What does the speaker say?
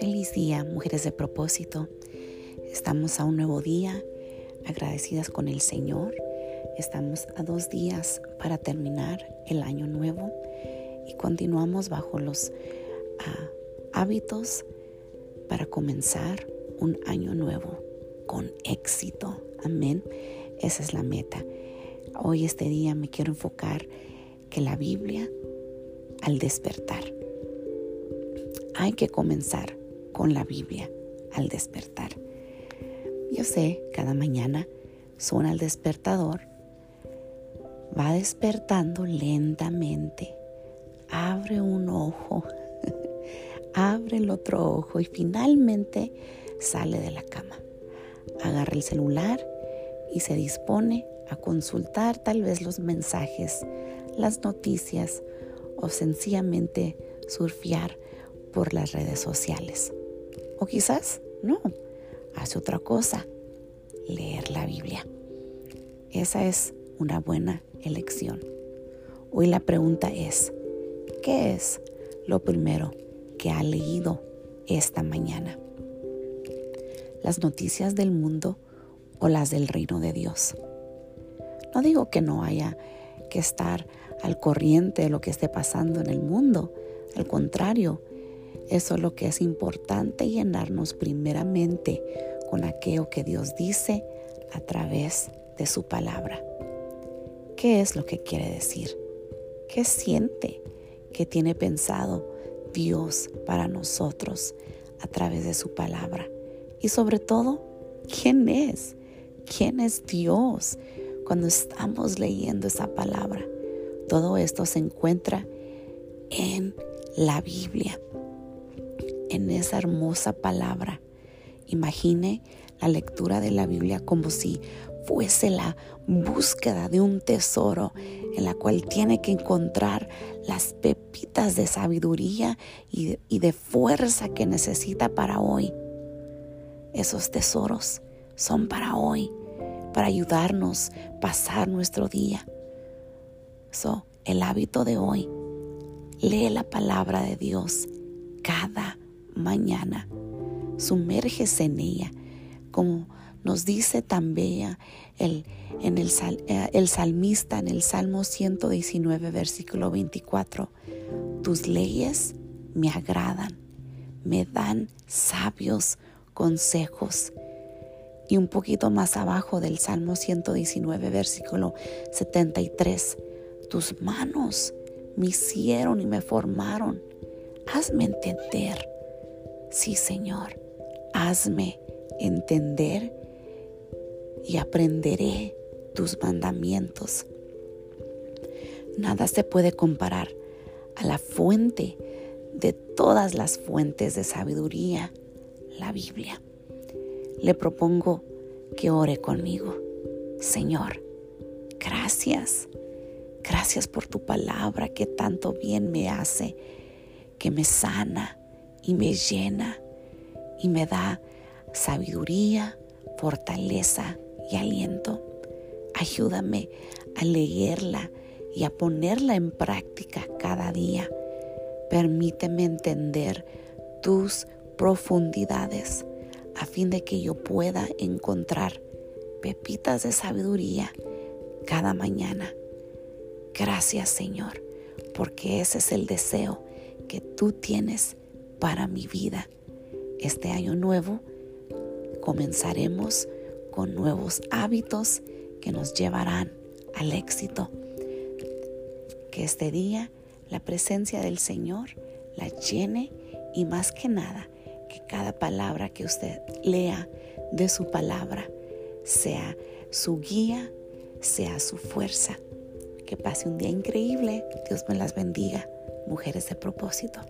Feliz día, mujeres de propósito. Estamos a un nuevo día, agradecidas con el Señor. Estamos a dos días para terminar el año nuevo y continuamos bajo los ah, hábitos para comenzar un año nuevo con éxito. Amén. Esa es la meta. Hoy este día me quiero enfocar que la Biblia al despertar. Hay que comenzar con la Biblia al despertar. Yo sé, cada mañana suena el despertador, va despertando lentamente, abre un ojo, abre el otro ojo y finalmente sale de la cama. Agarra el celular y se dispone a consultar tal vez los mensajes, las noticias o sencillamente surfear por las redes sociales. O quizás no, hace otra cosa, leer la Biblia. Esa es una buena elección. Hoy la pregunta es, ¿qué es lo primero que ha leído esta mañana? ¿Las noticias del mundo o las del reino de Dios? No digo que no haya que estar al corriente de lo que esté pasando en el mundo. Al contrario, eso es lo que es importante llenarnos primeramente con aquello que Dios dice a través de su palabra. ¿Qué es lo que quiere decir? ¿Qué siente que tiene pensado Dios para nosotros a través de su palabra? Y sobre todo, ¿quién es? ¿Quién es Dios? cuando estamos leyendo esa palabra. Todo esto se encuentra en la Biblia, en esa hermosa palabra. Imagine la lectura de la Biblia como si fuese la búsqueda de un tesoro en la cual tiene que encontrar las pepitas de sabiduría y de, fuerza que necesita para hoy. Esos tesoros son para hoy para ayudarnos a pasar nuestro día. El hábito de hoy, lee la palabra de Dios cada mañana. Sumérgese en ella, como nos dice también el, en el, eh, el salmista en el Salmo 119, versículo 24. Tus leyes me agradan, me dan sabios consejos y un poquito más abajo del Salmo 119, versículo 73. Tus manos me hicieron y me formaron. Hazme entender. Sí, Señor, hazme entender y aprenderé tus mandamientos. Nada se puede comparar a la fuente de todas las fuentes de sabiduría, la Biblia le propongo que ore conmigo. Señor, gracias. Gracias por tu palabra que tanto bien me hace, que me sana y me llena y me da sabiduría, fortaleza y aliento. Ayúdame a leerla y a ponerla en práctica cada día. Permíteme entender tus profundidades a fin de que yo pueda encontrar pepitas de sabiduría cada mañana. Gracias Señor, porque ese es el deseo que tú tienes para mi vida. Este año nuevo comenzaremos con nuevos hábitos que nos llevarán al éxito. Que este día la presencia del Señor la llene y más que nada que cada palabra que usted lea de su palabra sea su guía, sea su fuerza. Que pase un día increíble. Dios me las bendiga. Mujeres de propósito.